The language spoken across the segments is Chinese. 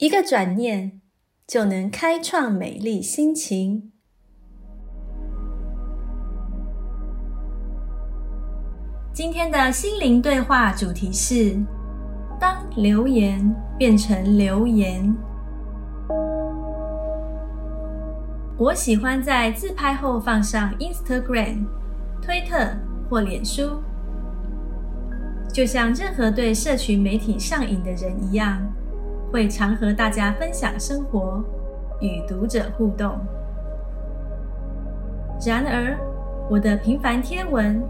一个转念就能开创美丽心情。今天的心灵对话主题是：当留言变成留言。我喜欢在自拍后放上 Instagram。推特或脸书，就像任何对社群媒体上瘾的人一样，会常和大家分享生活，与读者互动。然而，我的平凡天文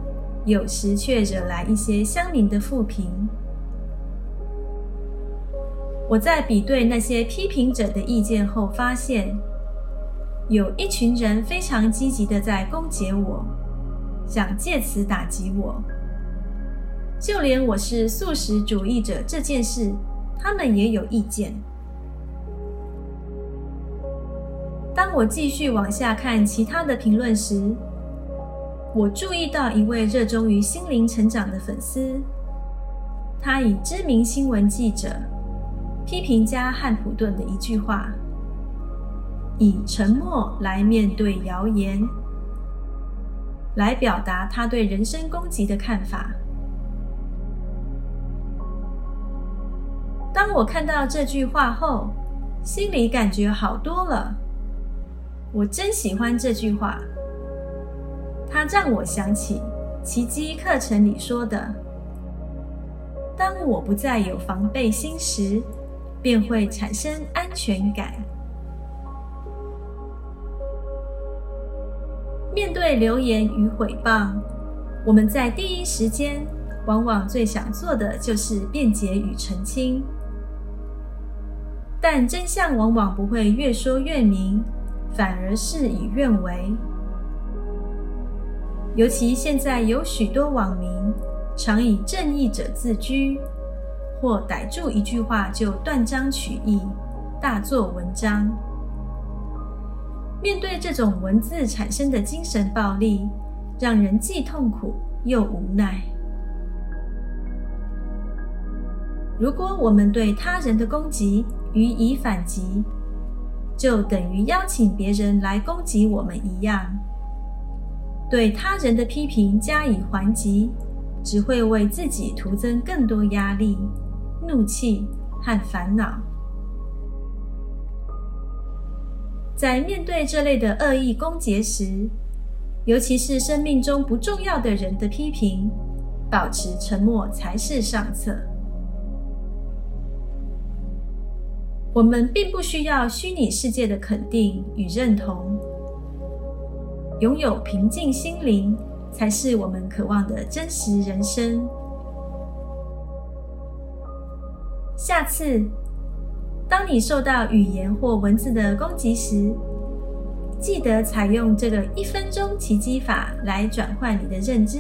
有时却惹来一些乡民的负评。我在比对那些批评者的意见后，发现有一群人非常积极的在攻击我。想借此打击我，就连我是素食主义者这件事，他们也有意见。当我继续往下看其他的评论时，我注意到一位热衷于心灵成长的粉丝，他以知名新闻记者、批评家汉普顿的一句话：“以沉默来面对谣言。”来表达他对人身攻击的看法。当我看到这句话后，心里感觉好多了。我真喜欢这句话，它让我想起奇迹课程里说的：“当我不再有防备心时，便会产生安全感。”面对流言与诽谤，我们在第一时间往往最想做的就是辩解与澄清，但真相往往不会越说越明，反而事与愿违。尤其现在有许多网民常以正义者自居，或逮住一句话就断章取义，大做文章。面对这种文字产生的精神暴力，让人既痛苦又无奈。如果我们对他人的攻击予以反击，就等于邀请别人来攻击我们一样。对他人的批评加以还击，只会为自己徒增更多压力、怒气和烦恼。在面对这类的恶意攻击时，尤其是生命中不重要的人的批评，保持沉默才是上策。我们并不需要虚拟世界的肯定与认同，拥有平静心灵才是我们渴望的真实人生。下次。当你受到语言或文字的攻击时，记得采用这个一分钟奇迹法来转换你的认知。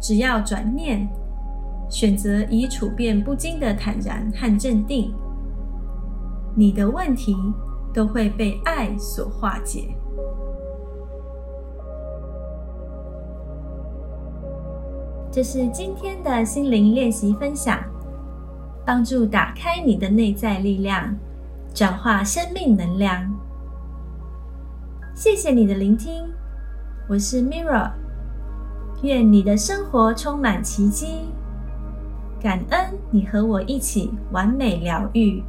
只要转念，选择以处变不惊的坦然和镇定，你的问题都会被爱所化解。这是今天的心灵练习分享。帮助打开你的内在力量，转化生命能量。谢谢你的聆听，我是 Mirra，愿你的生活充满奇迹。感恩你和我一起完美疗愈。